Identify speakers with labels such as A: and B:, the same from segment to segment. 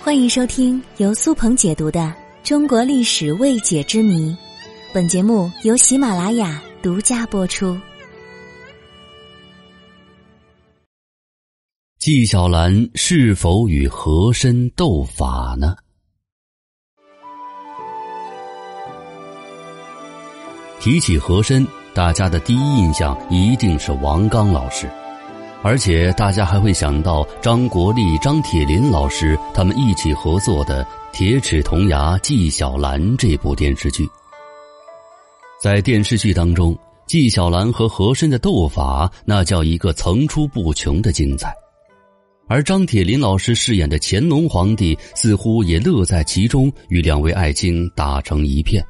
A: 欢迎收听由苏鹏解读的《中国历史未解之谜》，本节目由喜马拉雅独家播出。
B: 纪晓岚是否与和珅斗法呢？提起和珅，大家的第一印象一定是王刚老师。而且大家还会想到张国立、张铁林老师他们一起合作的《铁齿铜牙纪晓岚》这部电视剧。在电视剧当中，纪晓岚和和珅的斗法那叫一个层出不穷的精彩，而张铁林老师饰演的乾隆皇帝似乎也乐在其中，与两位爱卿打成一片。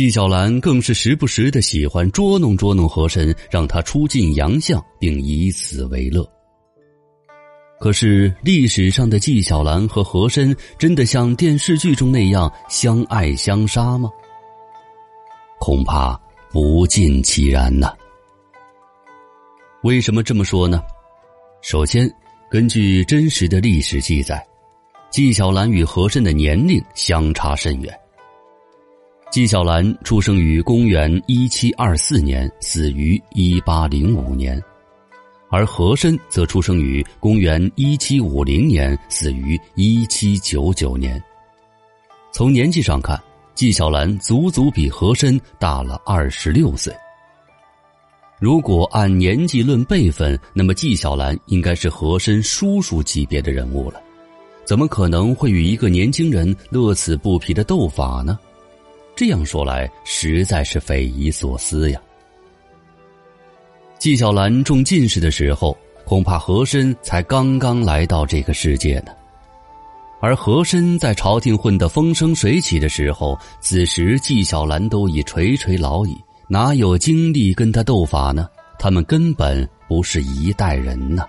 B: 纪晓岚更是时不时的喜欢捉弄捉弄和珅，让他出尽洋相，并以此为乐。可是历史上的纪晓岚和和珅真的像电视剧中那样相爱相杀吗？恐怕不尽其然呐。为什么这么说呢？首先，根据真实的历史记载，纪晓岚与和珅的年龄相差甚远。纪晓岚出生于公元一七二四年，死于一八零五年，而和珅则出生于公元一七五零年，死于一七九九年。从年纪上看，纪晓岚足足比和珅大了二十六岁。如果按年纪论辈分，那么纪晓岚应该是和珅叔叔级别的人物了，怎么可能会与一个年轻人乐此不疲的斗法呢？这样说来，实在是匪夷所思呀。纪晓岚中进士的时候，恐怕和珅才刚刚来到这个世界呢。而和珅在朝廷混得风生水起的时候，此时纪晓岚都已垂垂老矣，哪有精力跟他斗法呢？他们根本不是一代人呢。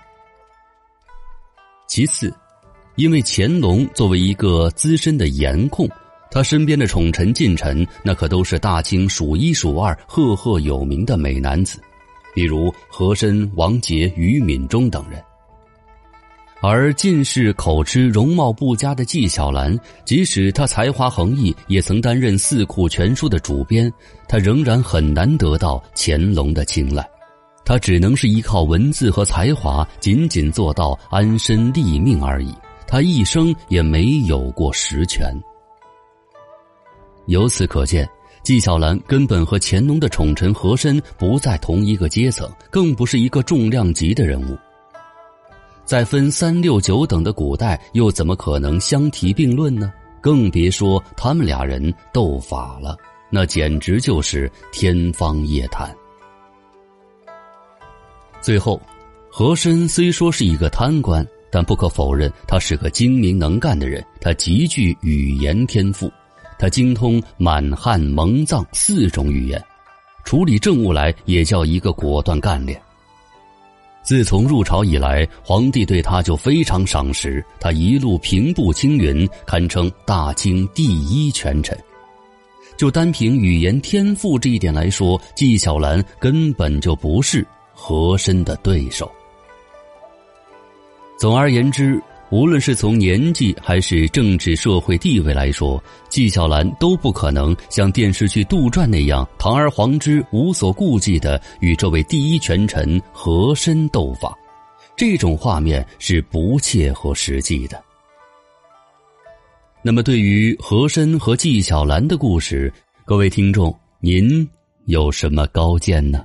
B: 其次，因为乾隆作为一个资深的颜控。他身边的宠臣近臣，那可都是大清数一数二、赫赫有名的美男子，比如和珅、王杰、于敏中等人。而进士、口吃、容貌不佳的纪晓岚，即使他才华横溢，也曾担任《四库全书》的主编，他仍然很难得到乾隆的青睐。他只能是依靠文字和才华，仅仅做到安身立命而已。他一生也没有过实权。由此可见，纪晓岚根本和乾隆的宠臣和珅不在同一个阶层，更不是一个重量级的人物。在分三六九等的古代，又怎么可能相提并论呢？更别说他们俩人斗法了，那简直就是天方夜谭。最后，和珅虽说是一个贪官，但不可否认，他是个精明能干的人，他极具语言天赋。他精通满汉蒙藏四种语言，处理政务来也叫一个果断干练。自从入朝以来，皇帝对他就非常赏识，他一路平步青云，堪称大清第一权臣。就单凭语言天赋这一点来说，纪晓岚根本就不是和珅的对手。总而言之。无论是从年纪还是政治社会地位来说，纪晓岚都不可能像电视剧《杜撰》那样堂而皇之、无所顾忌的与这位第一权臣和珅斗法，这种画面是不切合实际的。那么，对于和珅和纪晓岚的故事，各位听众，您有什么高见呢？